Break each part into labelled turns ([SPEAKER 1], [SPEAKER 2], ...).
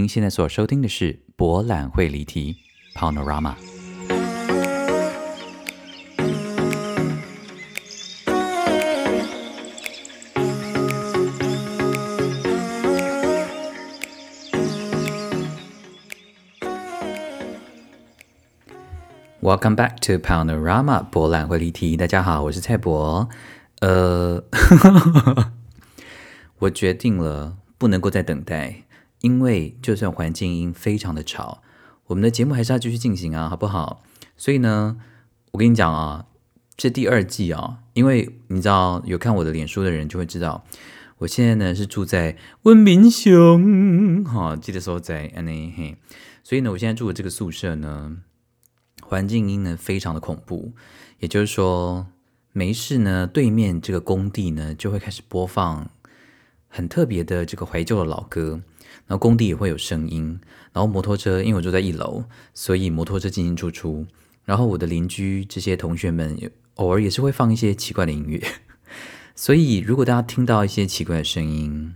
[SPEAKER 1] 您现在所收听的是《博览会离题》（Panorama）。Welcome back to Panorama 博览会离题。大家好，我是蔡博。呃，我决定了，不能够再等待，因为就算环境音非常的吵，我们的节目还是要继续进行啊，好不好？所以呢，我跟你讲啊，这第二季啊，因为你知道有看我的脸书的人就会知道，我现在呢是住在温明雄，哈，记得说在安内嘿，所以呢，我现在住的这个宿舍呢。环境音呢非常的恐怖，也就是说，没事呢，对面这个工地呢就会开始播放很特别的这个怀旧的老歌，然后工地也会有声音，然后摩托车，因为我住在一楼，所以摩托车进进出出，然后我的邻居这些同学们偶尔也是会放一些奇怪的音乐，所以如果大家听到一些奇怪的声音，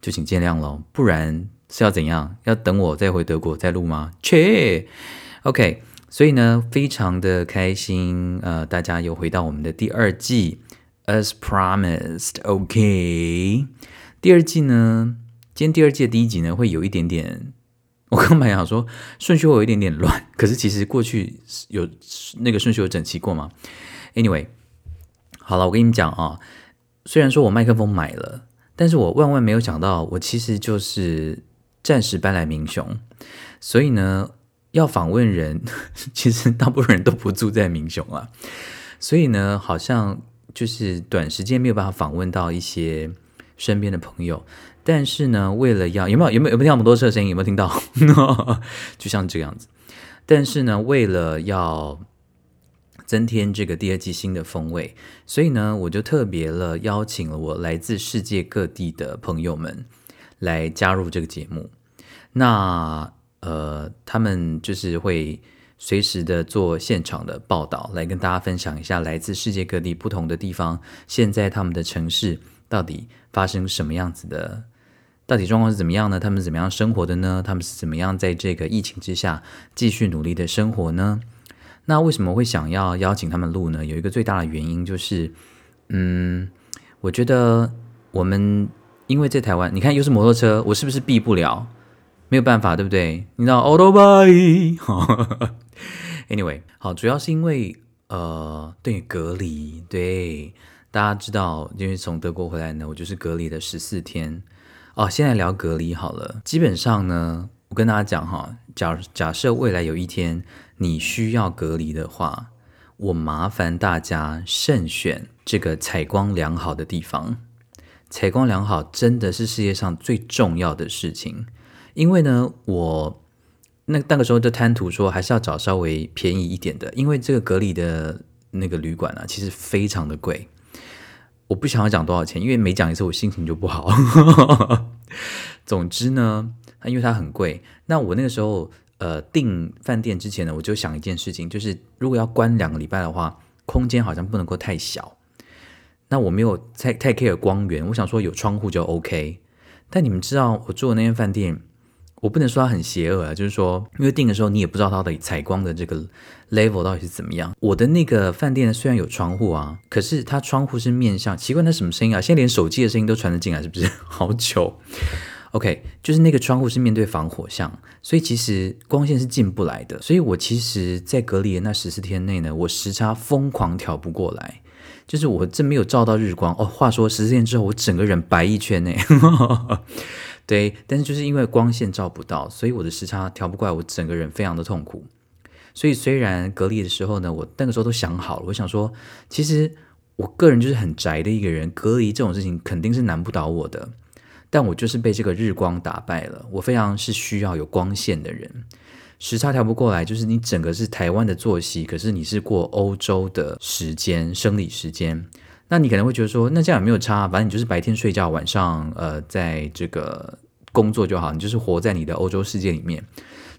[SPEAKER 1] 就请见谅喽，不然是要怎样？要等我再回德国再录吗？切，OK。所以呢，非常的开心，呃，大家又回到我们的第二季，as promised，OK。第二季呢，今天第二季的第一集呢，会有一点点，我刚本来想说顺序会有一点点乱，可是其实过去有那个顺序有整齐过吗？Anyway，好了，我跟你们讲啊，虽然说我麦克风买了，但是我万万没有想到，我其实就是暂时搬来明雄，所以呢。要访问人，其实大部分人都不住在民雄啊，所以呢，好像就是短时间没有办法访问到一些身边的朋友。但是呢，为了要有没有有没有有没有听到摩托车的声音？有没有听到？就像这个样子。但是呢，为了要增添这个第二季新的风味，所以呢，我就特别了邀请了我来自世界各地的朋友们来加入这个节目。那。呃，他们就是会随时的做现场的报道，来跟大家分享一下来自世界各地不同的地方，现在他们的城市到底发生什么样子的，到底状况是怎么样呢？他们怎么样生活的呢？他们是怎么样在这个疫情之下继续努力的生活呢？那为什么会想要邀请他们录呢？有一个最大的原因就是，嗯，我觉得我们因为在台湾，你看又是摩托车，我是不是避不了？没有办法，对不对？你知道 a u t o b y a n y w a y 好，主要是因为呃，对隔离，对大家知道，因为从德国回来呢，我就是隔离了十四天。哦，现在聊隔离好了。基本上呢，我跟大家讲哈，假假设未来有一天你需要隔离的话，我麻烦大家慎选这个采光良好的地方。采光良好真的是世界上最重要的事情。因为呢，我那那个时候就贪图说，还是要找稍微便宜一点的，因为这个隔离的那个旅馆啊，其实非常的贵。我不想要讲多少钱，因为每讲一次我心情就不好。总之呢，因为它很贵，那我那个时候呃订饭店之前呢，我就想一件事情，就是如果要关两个礼拜的话，空间好像不能够太小。那我没有太太 care 光源，我想说有窗户就 OK。但你们知道我住的那间饭店？我不能说它很邪恶啊，就是说，因为订的时候你也不知道它的采光的这个 level 到底是怎么样。我的那个饭店，虽然有窗户啊，可是它窗户是面向，奇怪，那什么声音啊？现在连手机的声音都传得进来，是不是？好糗。OK，就是那个窗户是面对防火巷，所以其实光线是进不来的。所以我其实，在隔离的那十四天内呢，我时差疯狂调不过来，就是我真没有照到日光哦。话说十四天之后，我整个人白一圈呢。对，但是就是因为光线照不到，所以我的时差调不过来，我整个人非常的痛苦。所以虽然隔离的时候呢，我那个时候都想好了，我想说，其实我个人就是很宅的一个人，隔离这种事情肯定是难不倒我的。但我就是被这个日光打败了，我非常是需要有光线的人。时差调不过来，就是你整个是台湾的作息，可是你是过欧洲的时间，生理时间。那你可能会觉得说，那这样也没有差，反正你就是白天睡觉，晚上呃，在这个工作就好，你就是活在你的欧洲世界里面。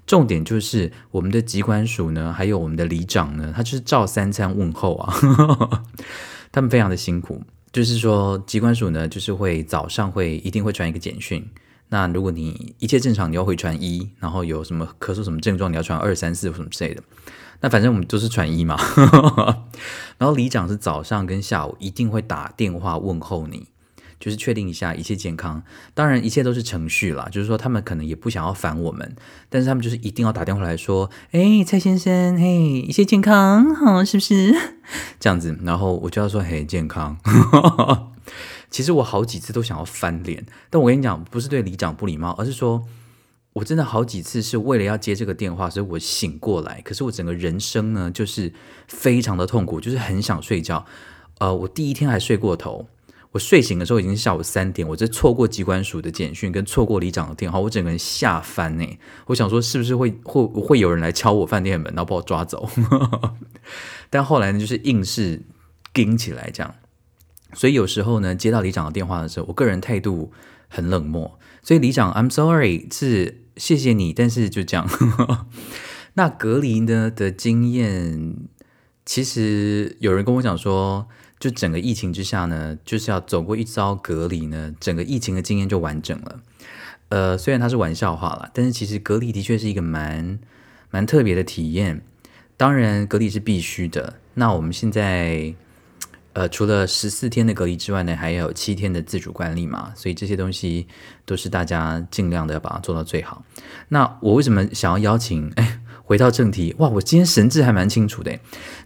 [SPEAKER 1] 重点就是我们的机关署呢，还有我们的里长呢，他就是照三餐问候啊，他们非常的辛苦。就是说，机关署呢，就是会早上会一定会传一个简讯，那如果你一切正常，你要回传一，然后有什么咳嗽什么症状，你要传二三四什么之类的。那反正我们都是传一嘛。然后里长是早上跟下午一定会打电话问候你。就是确定一下一切健康，当然一切都是程序啦。就是说他们可能也不想要烦我们，但是他们就是一定要打电话来说：“哎，蔡先生，嘿，一切健康好，是不是？”这样子，然后我就要说：“嘿，健康。”其实我好几次都想要翻脸，但我跟你讲，不是对里长不礼貌，而是说我真的好几次是为了要接这个电话，所以我醒过来，可是我整个人生呢，就是非常的痛苦，就是很想睡觉。呃，我第一天还睡过头。我睡醒的时候已经是下午三点，我这错过机关署的简讯，跟错过里长的电话，我整个人吓翻呢。我想说，是不是会会会有人来敲我饭店门，然后把我抓走？但后来呢，就是硬是盯起来这样。所以有时候呢，接到里长的电话的时候，我个人态度很冷漠。所以里长，I'm sorry，是谢谢你，但是就这样。那隔离呢的经验，其实有人跟我讲说。就整个疫情之下呢，就是要走过一遭隔离呢，整个疫情的经验就完整了。呃，虽然它是玩笑话了，但是其实隔离的确是一个蛮蛮特别的体验。当然，隔离是必须的。那我们现在呃，除了十四天的隔离之外呢，还有七天的自主管理嘛，所以这些东西都是大家尽量的把它做到最好。那我为什么想要邀请？哎。回到正题，哇，我今天神志还蛮清楚的，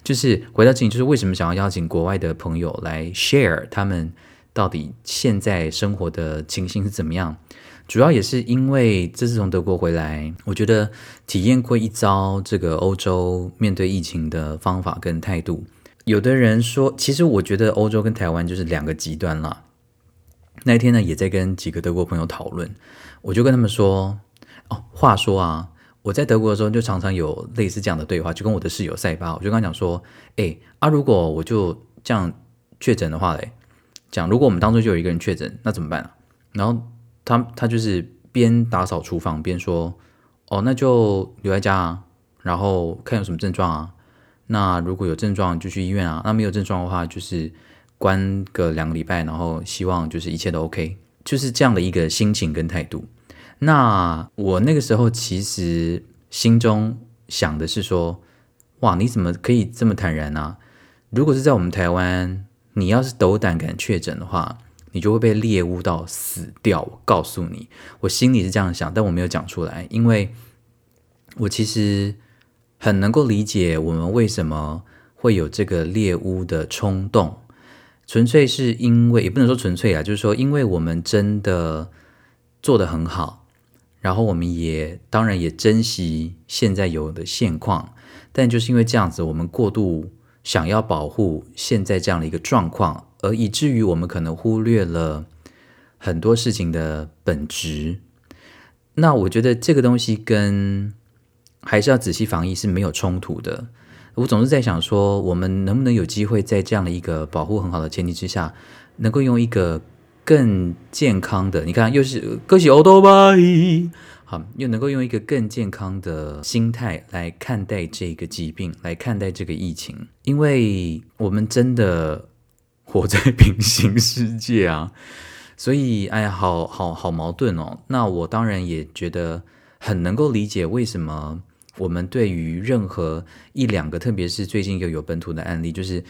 [SPEAKER 1] 就是回到正题，就是为什么想要邀请国外的朋友来 share 他们到底现在生活的情形是怎么样？主要也是因为这次从德国回来，我觉得体验过一遭这个欧洲面对疫情的方法跟态度。有的人说，其实我觉得欧洲跟台湾就是两个极端啦。那一天呢，也在跟几个德国朋友讨论，我就跟他们说，哦，话说啊。我在德国的时候，就常常有类似这样的对话，就跟我的室友塞巴，我就跟他讲说：“哎啊，如果我就这样确诊的话嘞，讲如果我们当初就有一个人确诊，那怎么办啊？”然后他他就是边打扫厨房边说：“哦，那就留在家啊，然后看有什么症状啊。那如果有症状就去医院啊，那没有症状的话就是关个两个礼拜，然后希望就是一切都 OK，就是这样的一个心情跟态度。”那我那个时候其实心中想的是说，哇，你怎么可以这么坦然呢？如果是在我们台湾，你要是斗胆敢确诊的话，你就会被猎巫到死掉。我告诉你，我心里是这样想，但我没有讲出来，因为我其实很能够理解我们为什么会有这个猎巫的冲动，纯粹是因为也不能说纯粹啊，就是说，因为我们真的做得很好。然后我们也当然也珍惜现在有的现况，但就是因为这样子，我们过度想要保护现在这样的一个状况，而以至于我们可能忽略了很多事情的本质。那我觉得这个东西跟还是要仔细防疫是没有冲突的。我总是在想说，我们能不能有机会在这样的一个保护很好的前提之下，能够用一个。更健康的，你看，又是歌曲欧多巴，好，又能够用一个更健康的心态来看待这个疾病，来看待这个疫情，因为我们真的活在平行世界啊，所以，哎呀，好好好矛盾哦。那我当然也觉得很能够理解为什么我们对于任何一两个，特别是最近一个有本土的案例，就是。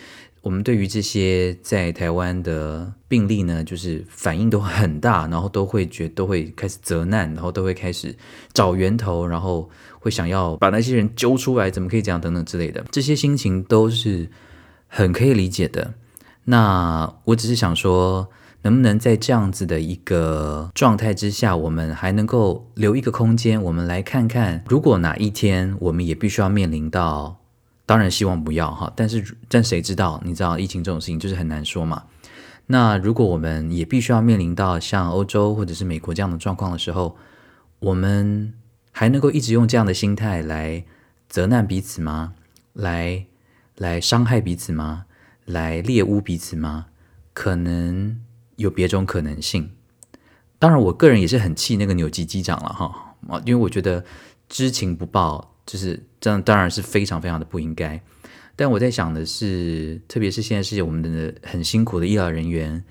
[SPEAKER 1] 我们对于这些在台湾的病例呢，就是反应都很大，然后都会觉都会开始责难，然后都会开始找源头，然后会想要把那些人揪出来，怎么可以这样等等之类的，这些心情都是很可以理解的。那我只是想说，能不能在这样子的一个状态之下，我们还能够留一个空间，我们来看看，如果哪一天我们也必须要面临到。当然希望不要哈，但是但谁知道？你知道疫情这种事情就是很难说嘛。那如果我们也必须要面临到像欧洲或者是美国这样的状况的时候，我们还能够一直用这样的心态来责难彼此吗？来来伤害彼此吗？来猎污彼此吗？可能有别种可能性。当然，我个人也是很气那个纽基机长了哈啊，因为我觉得知情不报。就是这样，当然是非常非常的不应该。但我在想的是，特别是现在是我们的很辛苦的医疗人员，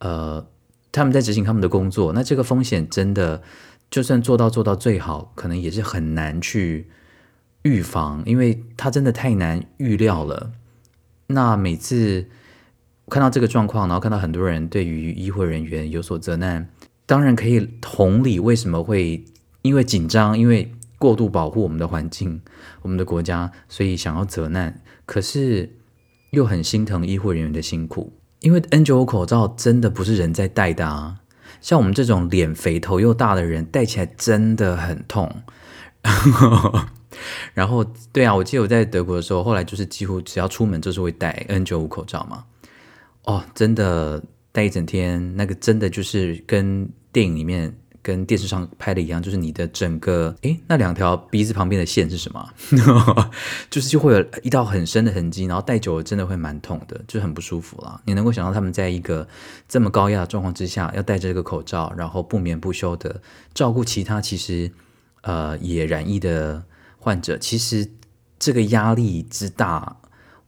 [SPEAKER 1] 呃，他们在执行他们的工作，那这个风险真的就算做到做到最好，可能也是很难去预防，因为它真的太难预料了。那每次看到这个状况，然后看到很多人对于医护人员有所责难，当然可以同理为什么会因为紧张，因为过度保护我们的环境、我们的国家，所以想要责难。可是又很心疼医护人员的辛苦，因为 N95 口罩真的不是人在戴的啊，像我们这种脸肥头又大的人戴起来真的很痛。然后，对啊，我记得我在德国的时候，后来就是几乎只要出门就是会戴 N95 口罩嘛。哦，真的戴一整天，那个真的就是跟电影里面、跟电视上拍的一样，就是你的整个，诶，那两条鼻子旁边的线是什么？就是就会有一道很深的痕迹，然后戴久了真的会蛮痛的，就很不舒服了。你能够想到他们在一个这么高压的状况之下，要戴着这个口罩，然后不眠不休的照顾其他其实呃也染疫的。患者其实这个压力之大，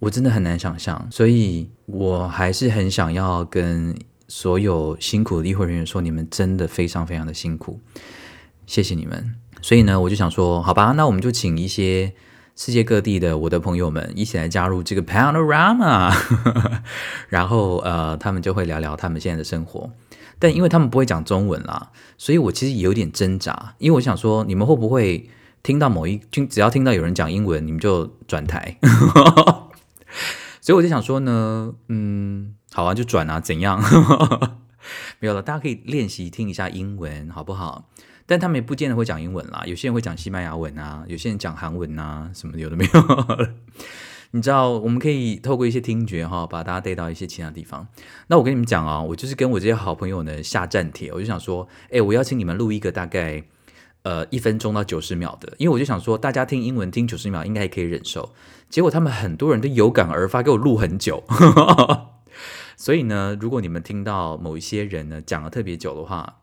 [SPEAKER 1] 我真的很难想象，所以我还是很想要跟所有辛苦的医护人员说，你们真的非常非常的辛苦，谢谢你们。所以呢，我就想说，好吧，那我们就请一些世界各地的我的朋友们一起来加入这个 Panorama，然后呃，他们就会聊聊他们现在的生活，但因为他们不会讲中文啦，所以我其实有点挣扎，因为我想说，你们会不会？听到某一听，只要听到有人讲英文，你们就转台。所以我就想说呢，嗯，好啊，就转啊，怎样？没有了，大家可以练习听一下英文，好不好？但他们也不见得会讲英文啦，有些人会讲西班牙文啊，有些人讲韩文啊，什么有的没有。你知道，我们可以透过一些听觉哈，把大家带到一些其他地方。那我跟你们讲啊，我就是跟我这些好朋友呢下站帖，我就想说，哎，我邀请你们录一个大概。呃，一分钟到九十秒的，因为我就想说，大家听英文听九十秒应该也可以忍受。结果他们很多人都有感而发，给我录很久。所以呢，如果你们听到某一些人呢讲的特别久的话，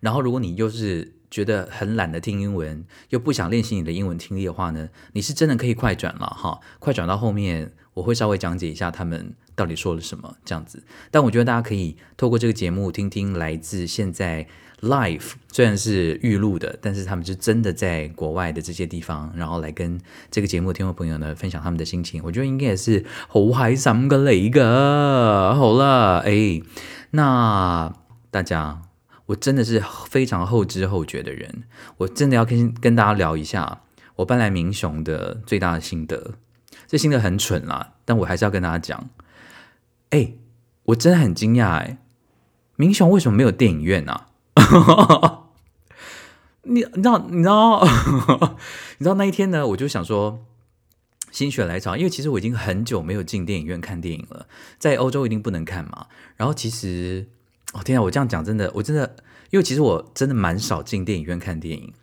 [SPEAKER 1] 然后如果你又是觉得很懒得听英文，又不想练习你的英文听力的话呢，你是真的可以快转了哈，快转到后面我会稍微讲解一下他们到底说了什么这样子。但我觉得大家可以透过这个节目听听来自现在。Life 虽然是预录的，但是他们是真的在国外的这些地方，然后来跟这个节目听众朋友呢分享他们的心情。我觉得应该也是好嗨三个雷个好了，哎，那大家，我真的是非常后知后觉的人，我真的要跟跟大家聊一下我搬来明雄的最大的心得。这心得很蠢啦，但我还是要跟大家讲，哎，我真的很惊讶，哎，明雄为什么没有电影院啊？哈 你你知道你知道 你知道那一天呢？我就想说心血来潮，因为其实我已经很久没有进电影院看电影了，在欧洲一定不能看嘛。然后其实哦天啊，我这样讲真的，我真的，因为其实我真的蛮少进电影院看电影。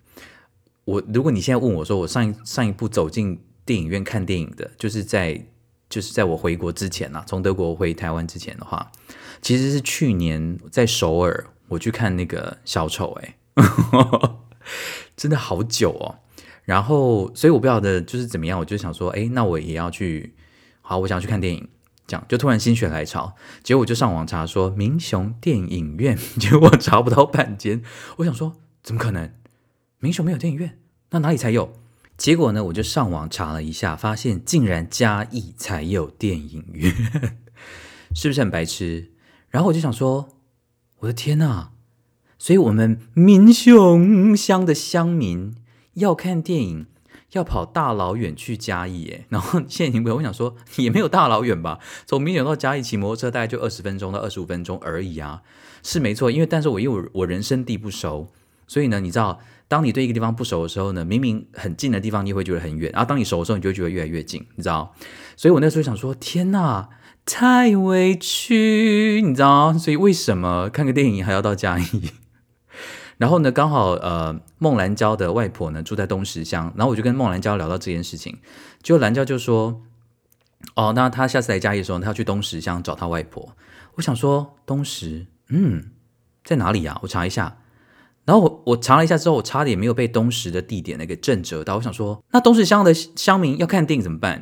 [SPEAKER 1] 我如果你现在问我说，我上一上一部走进电影院看电影的，就是在就是在我回国之前啊，从德国回台湾之前的话，其实是去年在首尔。我去看那个小丑，哎，真的好久哦。然后，所以我不晓得就是怎么样，我就想说，哎，那我也要去。好，我想去看电影，这样就突然心血来潮，结果我就上网查说明雄电影院，结果查不到半间。我想说，怎么可能？明雄没有电影院，那哪里才有？结果呢，我就上网查了一下，发现竟然嘉义才有电影院，是不是很白痴？然后我就想说。我的天呐！所以，我们民雄乡的乡民要看电影，要跑大老远去嘉义耶。然后，现在听朋友，我想说，也没有大老远吧？从民雄到嘉义骑摩托车大概就二十分钟到二十五分钟而已啊，是没错。因为，但是我因为我人生地不熟，所以呢，你知道，当你对一个地方不熟的时候呢，明明很近的地方，你会觉得很远；然后当你熟的时候，你就觉得越来越近，你知道？所以我那时候想说，天呐！太委屈，你知道所以为什么看个电影还要到嘉义？然后呢，刚好呃，孟兰娇的外婆呢住在东石乡，然后我就跟孟兰娇聊到这件事情，结果兰娇就说：“哦，那他下次来嘉义的时候，他要去东石乡找他外婆。”我想说东石，嗯，在哪里呀？我查一下。然后我我查了一下之后，我差点没有被东石的地点那个震折到。我想说，那东石乡的乡民要看电影怎么办？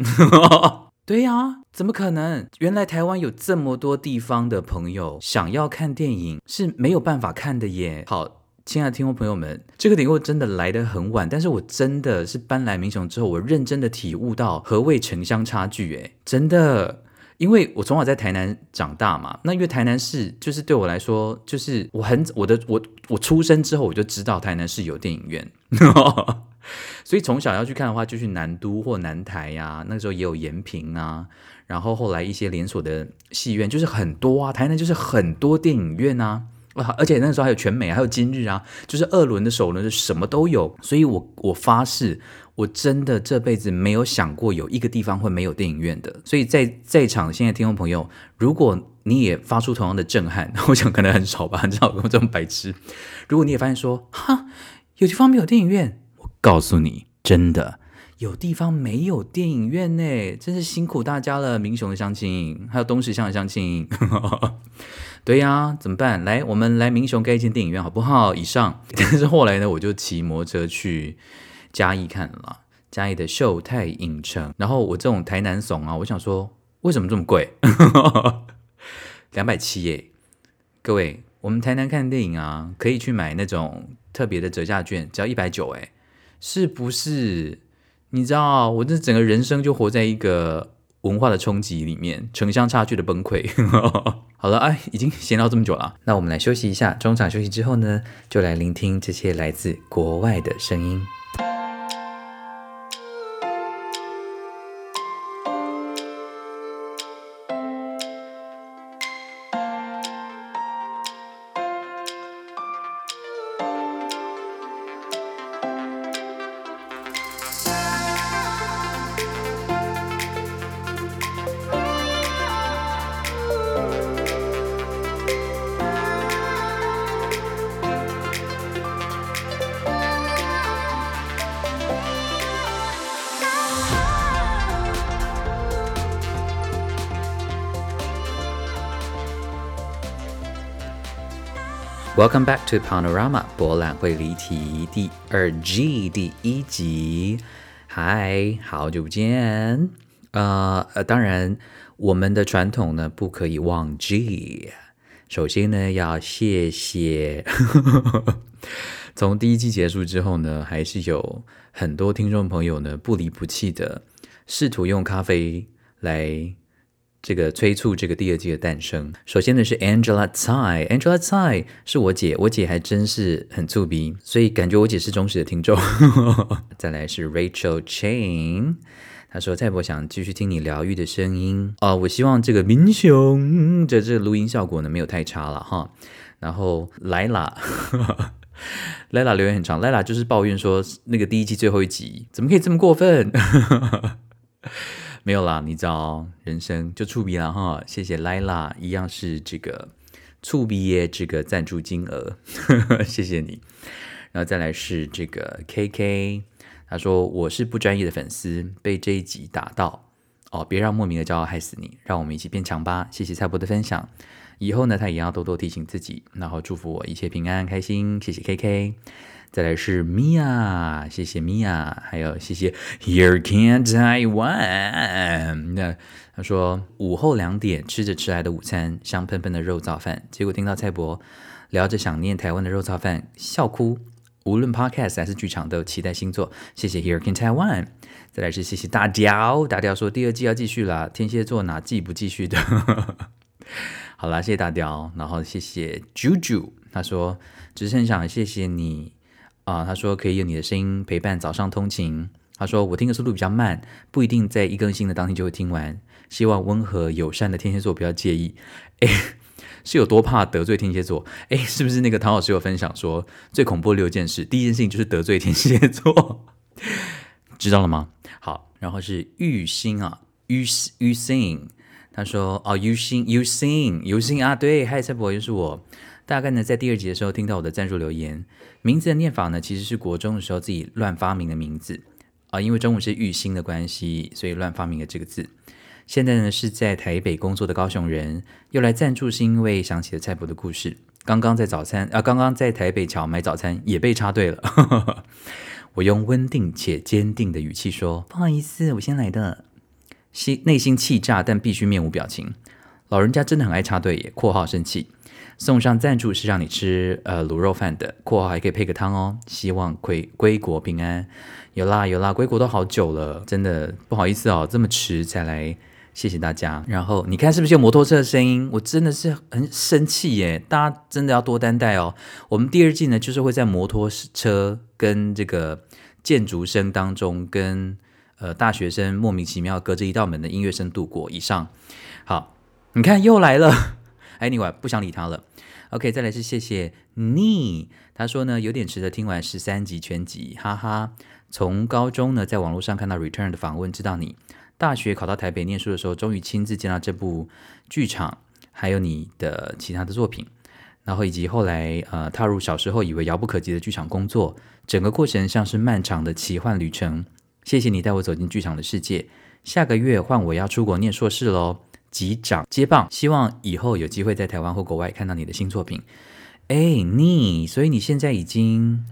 [SPEAKER 1] 对呀。怎么可能？原来台湾有这么多地方的朋友想要看电影是没有办法看的耶。好。亲爱的听众朋友们，这个领悟真的来得很晚，但是我真的是搬来民雄之后，我认真的体悟到何谓城乡差距，诶，真的，因为我从小在台南长大嘛，那因为台南市就是对我来说，就是我很我的我我出生之后我就知道台南市有电影院，所以从小要去看的话，就去南都或南台呀，那时候也有延平啊，然后后来一些连锁的戏院就是很多啊，台南就是很多电影院啊。啊！而且那时候还有全美，还有今日啊，就是二轮的首轮的什么都有。所以我我发誓，我真的这辈子没有想过有一个地方会没有电影院的。所以在在场现在听众朋友，如果你也发出同样的震撼，我想可能很少吧，很少我这么白痴。如果你也发现说，哈，有地方没有电影院，我告诉你，真的有地方没有电影院呢，真是辛苦大家了，明雄的乡亲，还有东石乡的乡亲。对呀，怎么办？来，我们来明雄盖一间电影院好不好？以上，但是后来呢，我就骑摩托车去嘉义看了嘉义的秀泰影城。然后我这种台南怂啊，我想说，为什么这么贵？两百七耶！各位，我们台南看电影啊，可以去买那种特别的折价券，只要一百九哎，是不是？你知道，我这整个人生就活在一个。文化的冲击里面，城乡差距的崩溃。好了，哎，已经闲聊这么久了，那我们来休息一下。中场休息之后呢，就来聆听这些来自国外的声音。Welcome back to Panorama 博览会离题第二季第一集。嗨，好久不见。呃呃，当然，我们的传统呢不可以忘记。首先呢，要谢谢。从第一季结束之后呢，还是有很多听众朋友呢不离不弃的试图用咖啡来。这个催促这个第二季的诞生。首先呢是 Angela Tsai，Angela Tsai 是我姐，我姐还真是很粗鼻，所以感觉我姐是忠实的听众。再来是 Rachel Chain，她说蔡伯想继续听你疗愈的声音哦，我希望这个明雄的这个录音效果呢没有太差了哈。然后 Lila，Lila 留言很长，Lila 就是抱怨说那个第一季最后一集怎么可以这么过分。没有啦，你知道人生就触鼻了哈。谢谢 Lila，一样是这个触鼻耶，这个赞助金额，谢谢你。然后再来是这个 KK，他说我是不专业的粉丝，被这一集打到哦，别让莫名的骄傲害死你，让我们一起变强吧。谢谢蔡博的分享，以后呢他也要多多提醒自己，然后祝福我一切平安开心。谢谢 KK。再来是 Mia，，谢谢 Mia，，还有谢谢 Here Can Taiwan。那他说午后两点吃着迟来的午餐，香喷喷的肉燥饭，结果听到蔡伯聊着想念台湾的肉燥饭，笑哭。无论 Podcast 还是剧场，都期待新作。谢谢 Here Can Taiwan。再来是谢谢大雕，大雕说第二季要继续了，天蝎座哪季不继续的？好啦，谢谢大雕，然后谢谢 Juju，他说只是很想谢谢你。啊，他说可以用你的声音陪伴早上通勤。他说我听的速度比较慢，不一定在一更新的当天就会听完。希望温和友善的天蝎座不要介意。哎，是有多怕得罪天蝎座？哎，是不是那个唐老师有分享说最恐怖六件事？第一件事情就是得罪天蝎座，知道了吗？好，然后是玉心啊，玉玉心，他说哦，玉心，玉心，玉心啊，对，嗨，蔡博又是我。大概呢，在第二集的时候听到我的赞助留言，名字的念法呢，其实是国中的时候自己乱发明的名字啊，因为中午是玉兴的关系，所以乱发明了这个字。现在呢是在台北工作的高雄人，又来赞助是因为想起了蔡伯的故事。刚刚在早餐啊，刚刚在台北桥买早餐也被插队了。我用稳定且坚定的语气说：“不好意思，我先来的。”心内心气炸，但必须面无表情。老人家真的很爱插队耶。（括号生气）送上赞助是让你吃呃卤肉饭的。（括号还可以配个汤哦。）希望归归国平安。有啦有啦，归国都好久了，真的不好意思哦，这么迟才来。谢谢大家。然后你看是不是有摩托车的声音？我真的是很生气耶！大家真的要多担待哦。我们第二季呢，就是会在摩托车跟这个建筑声当中，跟呃大学生莫名其妙隔着一道门的音乐声度过。以上，好，你看又来了。哎，你我不想理他了。OK，再来是谢谢你。他说呢，有点迟的听完十三集全集，哈哈。从高中呢，在网络上看到 Return 的访问，知道你。大学考到台北念书的时候，终于亲自见到这部剧场，还有你的其他的作品，然后以及后来呃踏入小时候以为遥不可及的剧场工作，整个过程像是漫长的奇幻旅程。谢谢你带我走进剧场的世界。下个月换我要出国念硕士喽，级长接棒，希望以后有机会在台湾或国外看到你的新作品。哎，你，所以你现在已经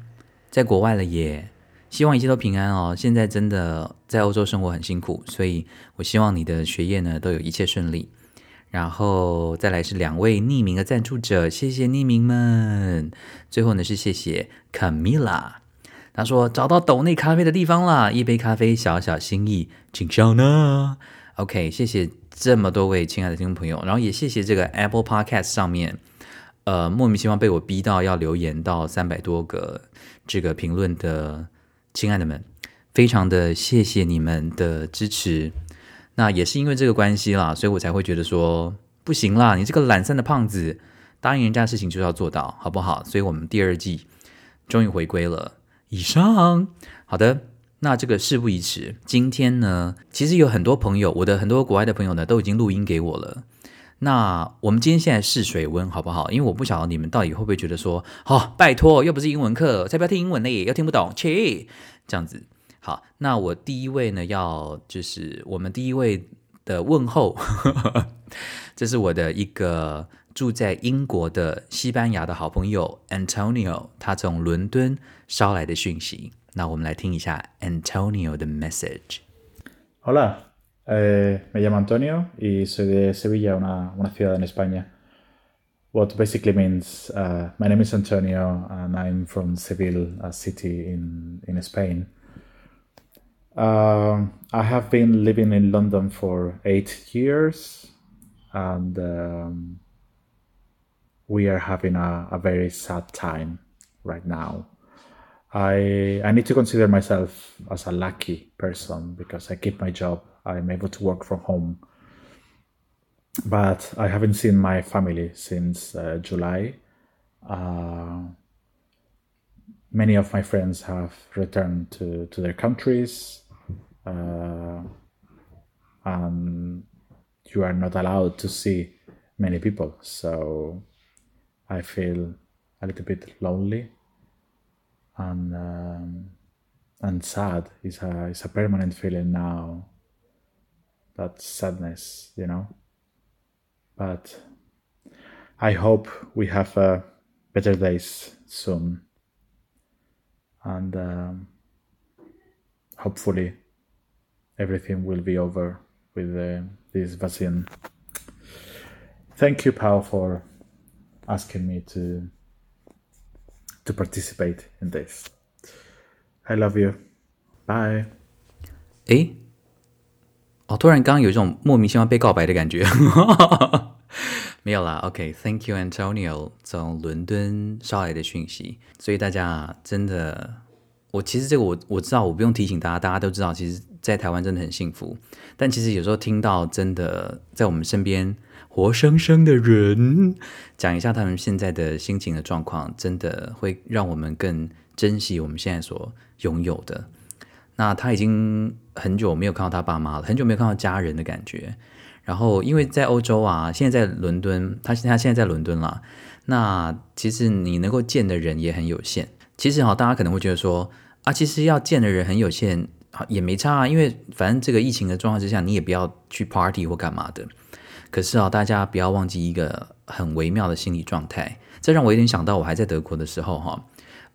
[SPEAKER 1] 在国外了耶。希望一切都平安哦！现在真的在欧洲生活很辛苦，所以我希望你的学业呢都有一切顺利。然后再来是两位匿名的赞助者，谢谢匿名们。最后呢是谢谢 Camila，他说找到斗内咖啡的地方啦，一杯咖啡小小心意，请笑呢。OK，谢谢这么多位亲爱的听众朋友，然后也谢谢这个 Apple Podcast 上面，呃莫名其妙被我逼到要留言到三百多个这个评论的。亲爱的们，非常的谢谢你们的支持。那也是因为这个关系啦，所以我才会觉得说不行啦，你这个懒散的胖子，答应人家的事情就要做到，好不好？所以我们第二季终于回归了。以上，好的，那这个事不宜迟，今天呢，其实有很多朋友，我的很多国外的朋友呢，都已经录音给我了。那我们今天现在试水温好不好？因为我不晓得你们到底会不会觉得说，好，拜托，又不是英文课，才不要听英文嘞，又听不懂，切，这样子。好，那我第一位呢，要就是我们第一位的问候，这是我的一个住在英国的西班牙的好朋友 Antonio，他从伦敦捎来的讯息。那我们来听一下 Antonio 的 message。
[SPEAKER 2] 好了。Eh, me llamo Antonio y soy de Sevilla, una, una ciudad en España. What basically means uh, my name is Antonio and I'm from Seville, a city in, in Spain. Uh, I have been living in London for eight years and um, we are having a, a very sad time right now. I I need to consider myself as a lucky person because I keep my job I'm able to work from home. But I haven't seen my family since uh, July. Uh, many of my friends have returned to, to their countries. Uh, and you are not allowed to see many people. So I feel a little bit lonely and um, and sad. is a it's a permanent feeling now that sadness, you know. But I hope we have uh, better days soon, and um, hopefully everything will be over with uh, this vaccine. Thank you, Paul, for asking me to to participate in this. I love you. Bye.
[SPEAKER 1] 诶，哦，突然刚刚有一种莫名其妙被告白的感觉，没有啦。OK，Thank you Antonio 从伦敦捎来的讯息，所以大家真的，我其实这个我我知道，我不用提醒大家，大家都知道，其实，在台湾真的很幸福。但其实有时候听到真的在我们身边活生生的人讲一下他们现在的心情的状况，真的会让我们更珍惜我们现在所拥有的。那他已经很久没有看到他爸妈了，很久没有看到家人的感觉。然后因为在欧洲啊，现在在伦敦，他他现在在伦敦了。那其实你能够见的人也很有限。其实哈，大家可能会觉得说啊，其实要见的人很有限，也没差啊。因为反正这个疫情的状况之下，你也不要去 party 或干嘛的。可是啊，大家不要忘记一个很微妙的心理状态。这让我有点想到，我还在德国的时候哈，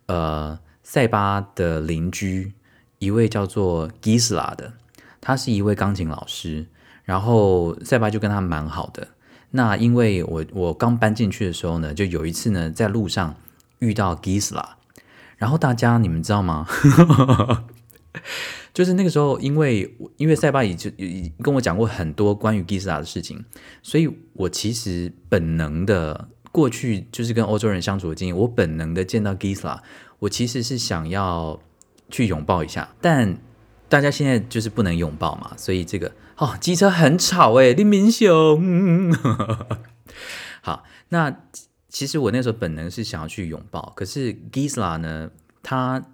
[SPEAKER 1] 呃，塞巴的邻居。一位叫做 Gisla 的，他是一位钢琴老师。然后塞巴就跟他蛮好的。那因为我我刚搬进去的时候呢，就有一次呢，在路上遇到 Gisla，然后大家你们知道吗？就是那个时候，因为因为塞巴已就跟我讲过很多关于 Gisa 的事情，所以我其实本能的过去就是跟欧洲人相处的经验，我本能的见到 Gisa，我其实是想要去拥抱一下，但大家现在就是不能拥抱嘛，所以这个。哦，机车很吵诶，林明雄。好，那其实我那时候本能是想要去拥抱，可是 Gisa 呢，他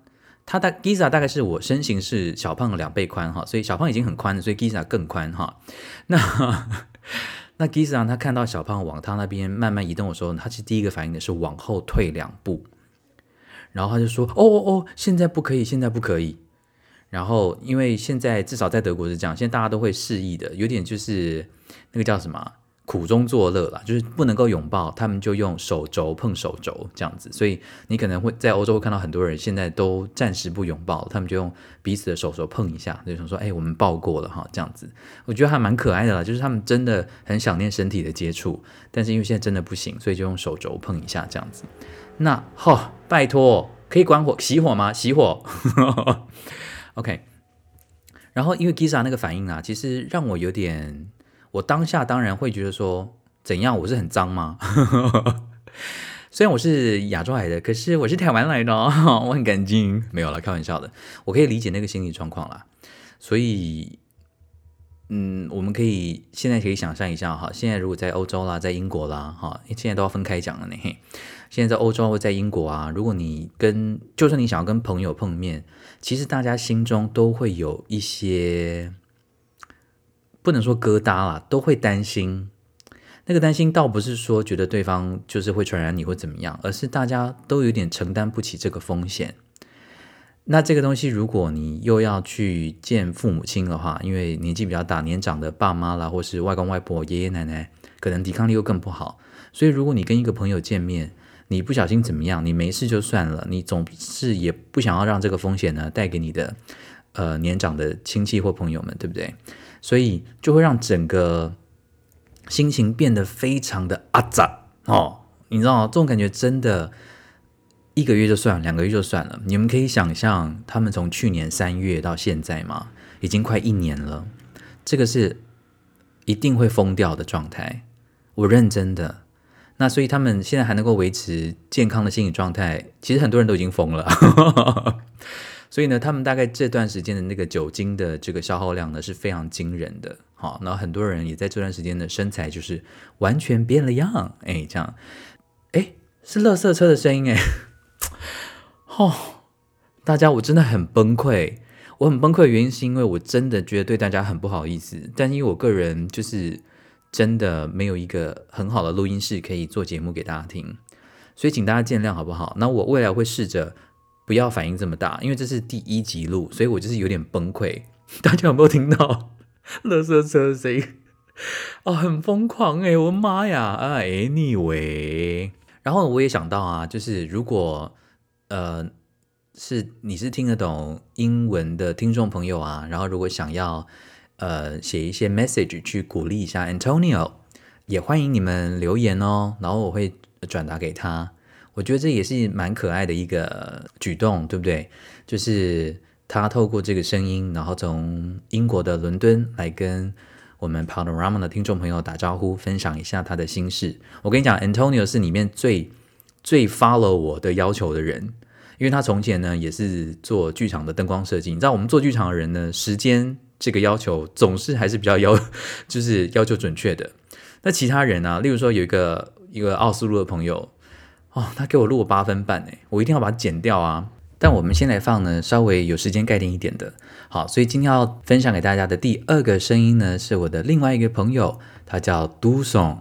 [SPEAKER 1] 他大 Gisla 大概是我身形是小胖的两倍宽哈，所以小胖已经很宽了，所以 Gisla 更宽哈。那 那 Gisla 他看到小胖往他那边慢慢移动的时候，他其实第一个反应的是往后退两步，然后他就说：“哦哦哦，现在不可以，现在不可以。”然后，因为现在至少在德国是这样，现在大家都会示意的，有点就是那个叫什么苦中作乐啦，就是不能够拥抱，他们就用手肘碰手肘这样子。所以你可能会在欧洲会看到很多人现在都暂时不拥抱，他们就用彼此的手肘碰一下，就想说：“哎，我们抱过了哈。”这样子，我觉得还蛮可爱的啦，就是他们真的很想念身体的接触，但是因为现在真的不行，所以就用手肘碰一下这样子。那哈，拜托，可以关火熄火吗？熄火。OK，然后因为 Giza 那个反应啊，其实让我有点，我当下当然会觉得说，怎样？我是很脏吗？虽然我是亚洲来的，可是我是台湾来的，我很干净。没有了，开玩笑的。我可以理解那个心理状况啦。所以，嗯，我们可以现在可以想象一下哈，现在如果在欧洲啦，在英国啦，哈，现在都要分开讲了呢。现在在欧洲或在英国啊，如果你跟就算你想要跟朋友碰面，其实大家心中都会有一些不能说疙瘩啦，都会担心。那个担心倒不是说觉得对方就是会传染你或怎么样，而是大家都有点承担不起这个风险。那这个东西，如果你又要去见父母亲的话，因为年纪比较大、年长的爸妈啦，或是外公外婆、爷爷奶奶，可能抵抗力又更不好。所以，如果你跟一个朋友见面，你不小心怎么样？你没事就算了，你总是也不想要让这个风险呢带给你的呃年长的亲戚或朋友们，对不对？所以就会让整个心情变得非常的阿杂哦。你知道这种感觉真的，一个月就算，两个月就算了。你们可以想象，他们从去年三月到现在嘛，已经快一年了，这个是一定会疯掉的状态。我认真的。那所以他们现在还能够维持健康的心理状态，其实很多人都已经疯了。所以呢，他们大概这段时间的那个酒精的这个消耗量呢是非常惊人的。好，那很多人也在这段时间的身材就是完全变了样。哎，这样，哎，是垃圾车的声音哎。哦，大家我真的很崩溃。我很崩溃的原因是因为我真的觉得对大家很不好意思，但因为我个人就是。真的没有一个很好的录音室可以做节目给大家听，所以请大家见谅好不好？那我未来会试着不要反应这么大，因为这是第一集录，所以我就是有点崩溃。大家有没有听到 乐色车声音？哦，很疯狂哎！我的妈呀！啊，anyway，然后我也想到啊，就是如果呃是你是听得懂英文的听众朋友啊，然后如果想要。呃，写一些 message 去鼓励一下 Antonio，也欢迎你们留言哦，然后我会转达给他。我觉得这也是蛮可爱的一个举动，对不对？就是他透过这个声音，然后从英国的伦敦来跟我们 Panorama 的听众朋友打招呼，分享一下他的心事。我跟你讲，Antonio 是里面最最 follow 我的要求的人，因为他从前呢也是做剧场的灯光设计。你知道，我们做剧场的人呢，时间。这个要求总是还是比较要，就是要求准确的。那其他人呢？例如说有一个一个奥斯陆的朋友，哦，他给我录了八分半诶，我一定要把它剪掉啊。但我们先来放呢，稍微有时间概念一点的。好，所以今天要分享给大家的第二个声音呢，是我的另外一个朋友，他叫杜松。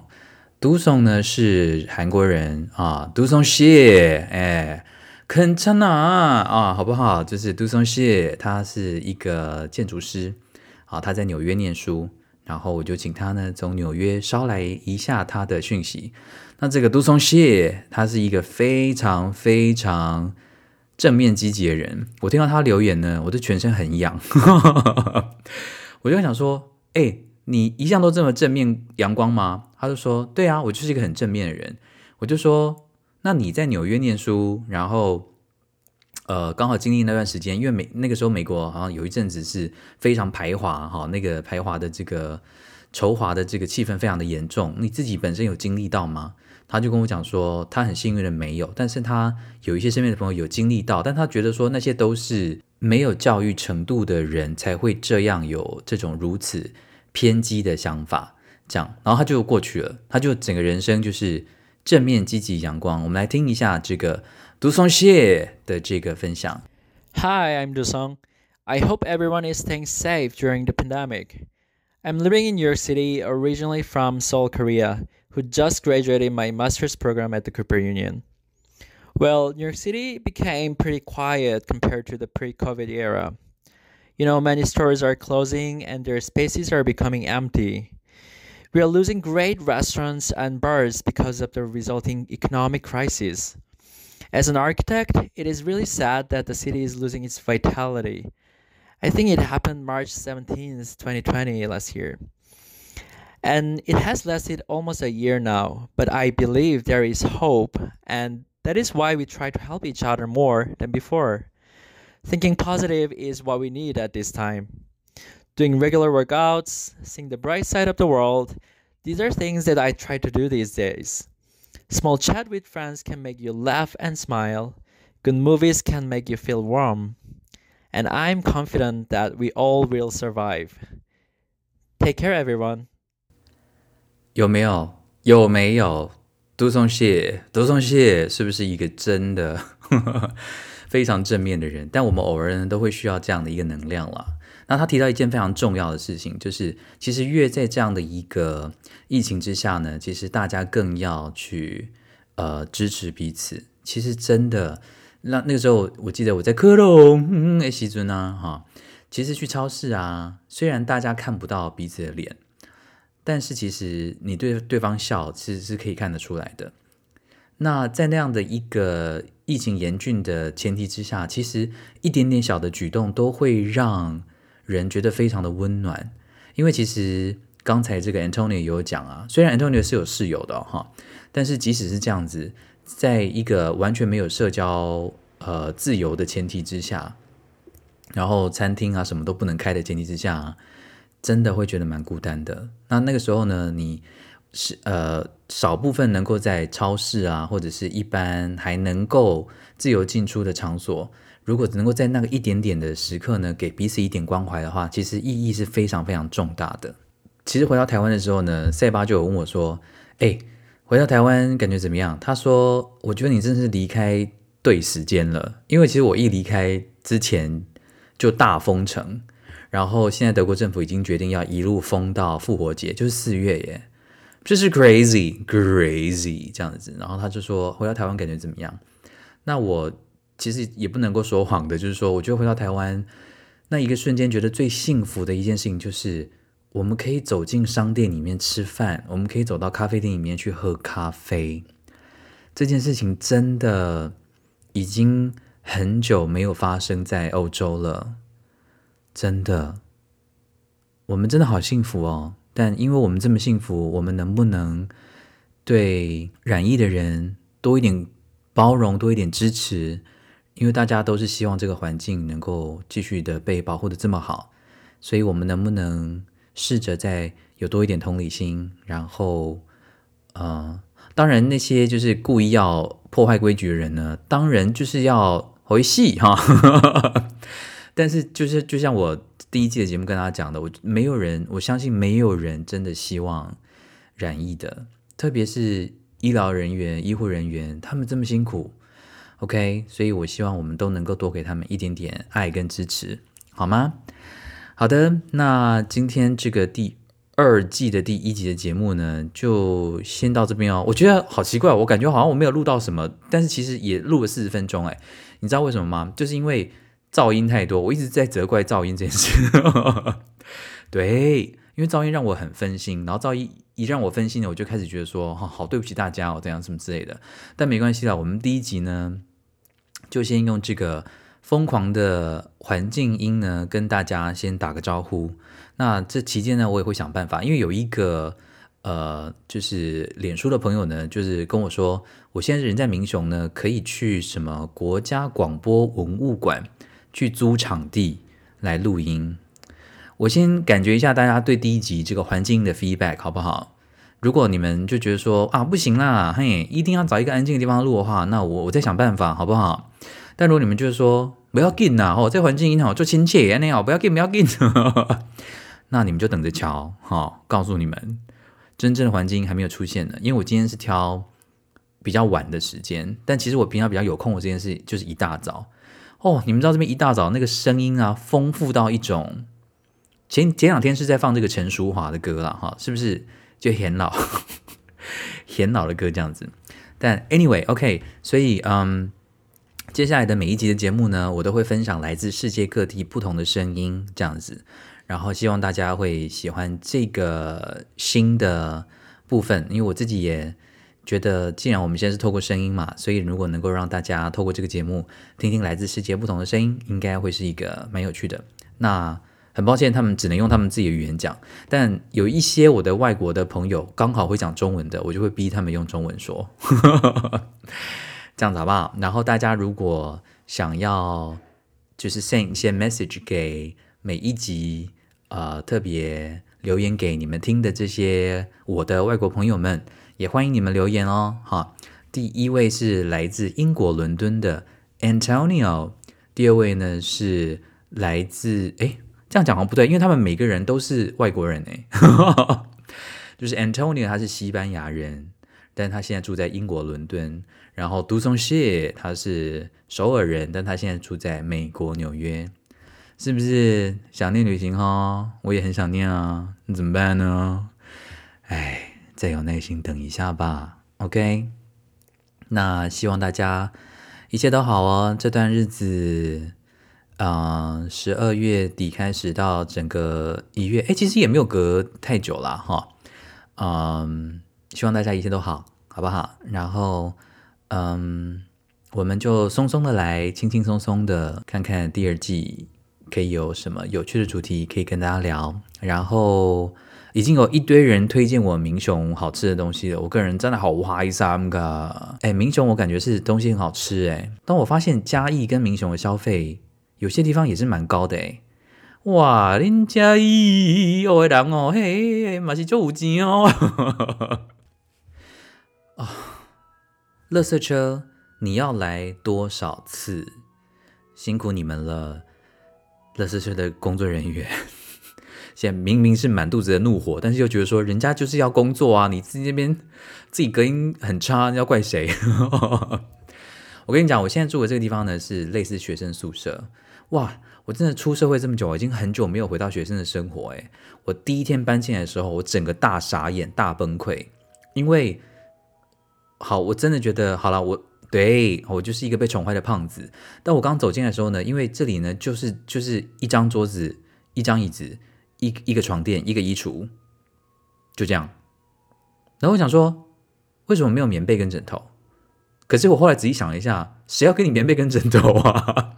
[SPEAKER 1] 杜松呢是韩国人啊，杜松谢，哎。肯称呐啊，好不好？就是杜松谢，他是一个建筑师。好，他在纽约念书，然后我就请他呢从纽约捎来一下他的讯息。那这个杜松谢，他是一个非常非常正面积极的人。我听到他留言呢，我的全身很痒。我就想说，哎，你一向都这么正面阳光吗？”他就说：“对啊，我就是一个很正面的人。”我就说：“那你在纽约念书，然后呃，刚好经历那段时间，因为美那个时候美国好像有一阵子是非常排华哈，那个排华的这个仇华的这个气氛非常的严重。你自己本身有经历到吗？”他就跟我讲说，他很幸运的没有，但是他有一些身边的朋友有经历到，但他觉得说那些都是没有教育程度的人才会这样有这种如此偏激的想法，这样，然后他就过去了，他就整个人生就是正面、积极、阳光。我们来听一下这个 杜松谢的这个分享。
[SPEAKER 3] Hi, I'm Dusong. I hope everyone is staying safe during the pandemic. I'm living in New York City, originally from Seoul, Korea. who just graduated my master's program at the Cooper Union. Well, New York City became pretty quiet compared to the pre COVID era. You know, many stores are closing and their spaces are becoming empty. We are losing great restaurants and bars because of the resulting economic crisis. As an architect, it is really sad that the city is losing its vitality. I think it happened March 17th, 2020, last year. And it has lasted almost a year now, but I believe there is hope, and that is why we try to help each other more than before. Thinking positive is what we need at this time. Doing regular workouts, seeing the bright side of the world, these are things that I try to do these days. Small chat with friends can make you laugh and smile. Good movies can make you feel warm. And I'm confident that we all will survive. Take care, everyone.
[SPEAKER 1] 有没有？有没有？杜松谢，杜松谢是不是一个真的非常正面的人？但我们偶尔呢都会需要这样的一个能量啦。 那他提到一件非常重要的事情，就是其实越在这样的一个疫情之下呢，其实大家更要去呃支持彼此。其实真的，那那个时候我记得我在科隆哎西尊啊哈，其实去超市啊，虽然大家看不到彼此的脸。但是其实你对对方笑，其实是可以看得出来的。那在那样的一个疫情严峻的前提之下，其实一点点小的举动都会让人觉得非常的温暖。因为其实刚才这个 Antonio 有讲啊，虽然 Antonio 是有室友的哈，但是即使是这样子，在一个完全没有社交呃自由的前提之下，然后餐厅啊什么都不能开的前提之下。真的会觉得蛮孤单的。那那个时候呢，你是呃少部分能够在超市啊，或者是一般还能够自由进出的场所，如果能够在那个一点点的时刻呢，给彼此一点关怀的话，其实意义是非常非常重大的。其实回到台湾的时候呢，塞巴就有问我说：“哎，回到台湾感觉怎么样？”他说：“我觉得你真是离开对时间了，因为其实我一离开之前就大封城。”然后现在德国政府已经决定要一路封到复活节，就是四月耶，这是 crazy crazy 这样子。然后他就说回到台湾感觉怎么样？那我其实也不能够说谎的，就是说我觉得回到台湾那一个瞬间，觉得最幸福的一件事情就是我们可以走进商店里面吃饭，我们可以走到咖啡店里面去喝咖啡。这件事情真的已经很久没有发生在欧洲了。真的，我们真的好幸福哦！但因为我们这么幸福，我们能不能对染疫的人多一点包容，多一点支持？因为大家都是希望这个环境能够继续的被保护的这么好，所以我们能不能试着再有多一点同理心？然后，呃，当然那些就是故意要破坏规矩的人呢，当然就是要回戏哈。但是，就是就像我第一季的节目跟大家讲的，我没有人，我相信没有人真的希望染疫的，特别是医疗人员、医护人员，他们这么辛苦，OK，所以我希望我们都能够多给他们一点点爱跟支持，好吗？好的，那今天这个第二季的第一集的节目呢，就先到这边哦。我觉得好奇怪，我感觉好像我没有录到什么，但是其实也录了四十分钟，哎，你知道为什么吗？就是因为。噪音太多，我一直在责怪噪音这件事。对，因为噪音让我很分心，然后噪音一让我分心呢，我就开始觉得说，哈，好对不起大家哦，这样什么之类的。但没关系啦，我们第一集呢，就先用这个疯狂的环境音呢，跟大家先打个招呼。那这期间呢，我也会想办法，因为有一个呃，就是脸书的朋友呢，就是跟我说，我现在人在民雄呢，可以去什么国家广播文物馆去租场地来录音。我先感觉一下大家对第一集这个环境的 feedback 好不好？如果你们就觉得说啊不行啦，嘿，一定要找一个安静的地方录的话，那我我再想办法好不好？但如果你们就是说不要紧呐，哦，这环境音好就亲切那样，不要紧不要紧，那你们就等着瞧哈。告诉你们，真正的环境音还没有出现呢，因为我今天是挑比较晚的时间，但其实我平常比较有空的这件事就是一大早哦。你们知道这边一大早那个声音啊，丰富到一种。前前两天是在放这个陈淑华的歌了哈，是不是就很老 很老的歌这样子？但 anyway OK，所以嗯，接下来的每一集的节目呢，我都会分享来自世界各地不同的声音这样子，然后希望大家会喜欢这个新的部分，因为我自己也觉得，既然我们现在是透过声音嘛，所以如果能够让大家透过这个节目听听来自世界不同的声音，应该会是一个蛮有趣的。那很抱歉，他们只能用他们自己的语言讲。但有一些我的外国的朋友刚好会讲中文的，我就会逼他们用中文说，这样子好不好？然后大家如果想要就是 send 一些 message 给每一集，呃，特别留言给你们听的这些我的外国朋友们，也欢迎你们留言哦。哈，第一位是来自英国伦敦的 Antonio，第二位呢是来自哎。这样讲好像不对，因为他们每个人都是外国人哎，就是 Antonio 他是西班牙人，但他现在住在英国伦敦。然后杜松谢他是首尔人，但他现在住在美国纽约。是不是想念旅行哈？我也很想念啊，那怎么办呢？哎，再有耐心等一下吧。OK，那希望大家一切都好哦，这段日子。啊，十二月底开始到整个一月，哎，其实也没有隔太久了哈。嗯，希望大家一切都好，好不好？然后，嗯，我们就松松的来，轻轻松松的看看第二季可以有什么有趣的主题可以跟大家聊。然后，已经有一堆人推荐我明雄好吃的东西了，我个人真的好哇一三个。哎，明雄我感觉是东西很好吃哎，当我发现嘉义跟明雄的消费。有些地方也是蛮高的诶哇！林嘉义有的人哦，嘿，嘛是做有钱哦。啊，乐色车，你要来多少次？辛苦你们了，垃圾车的工作人员。现在明明是满肚子的怒火，但是又觉得说人家就是要工作啊，你自己那边自己隔音很差，要怪谁？我跟你讲，我现在住的这个地方呢，是类似学生宿舍。哇！我真的出社会这么久，已经很久没有回到学生的生活。诶，我第一天搬进来的时候，我整个大傻眼、大崩溃。因为，好，我真的觉得好了，我对我就是一个被宠坏的胖子。但我刚走进来的时候呢，因为这里呢，就是就是一张桌子、一张椅子、一一个床垫、一个衣橱，就这样。然后我想说，为什么没有棉被跟枕头？可是我后来仔细想了一下，谁要给你棉被跟枕头啊？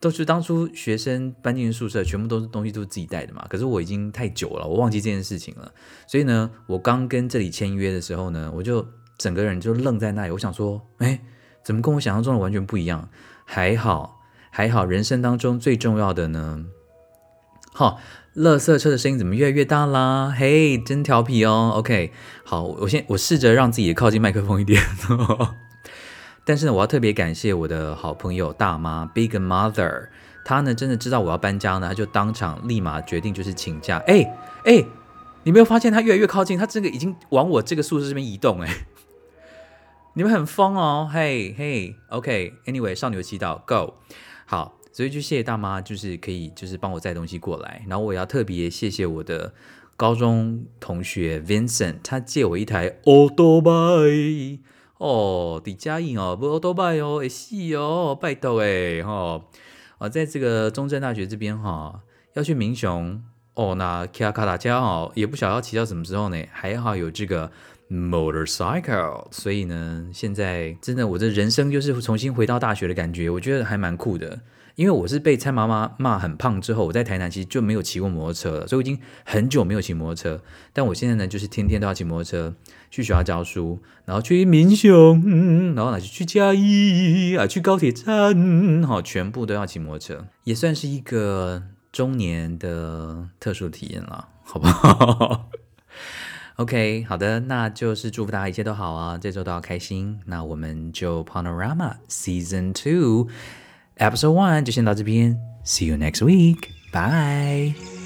[SPEAKER 1] 都是当初学生搬进宿舍，全部都是东西都是自己带的嘛。可是我已经太久了，我忘记这件事情了。所以呢，我刚跟这里签约的时候呢，我就整个人就愣在那里。我想说，哎，怎么跟我想象中的完全不一样？还好，还好，人生当中最重要的呢，好，垃圾车的声音怎么越来越大啦？嘿，真调皮哦。OK，好，我先我试着让自己靠近麦克风一点。但是呢，我要特别感谢我的好朋友大妈 Big Mother，她呢真的知道我要搬家呢，她就当场立马决定就是请假。哎哎，你没有发现她越来越靠近，她这个已经往我这个宿舍这边移动哎，你们很疯哦，嘿嘿，OK，Anyway，少女的祈祷，Go，好，所以就谢谢大妈，就是可以就是帮我载东西过来，然后我要特别谢谢我的高中同学 Vincent，他借我一台 Auto Bike。哦，底嘉义哦，不多拜哦，会死哦，拜托诶，哈，啊，在这个中正大学这边哈，要去民雄哦，那骑卡达车哦，也不晓得要骑到什么时候呢，还好有这个 motorcycle，所以呢，现在真的我的人生就是重新回到大学的感觉，我觉得还蛮酷的。因为我是被蔡妈妈骂很胖之后，我在台南其实就没有骑过摩托车了，所以我已经很久没有骑摩托车。但我现在呢，就是天天都要骑摩托车去学校教书，然后去民雄，然后呢去嘉义啊，去高铁站，好，全部都要骑摩托车，也算是一个中年的特殊体验了，好不好？OK，好的，那就是祝福大家一切都好啊，这周都要开心。那我们就 Panorama Season Two Episode One 就先到这边，See you next week，Bye。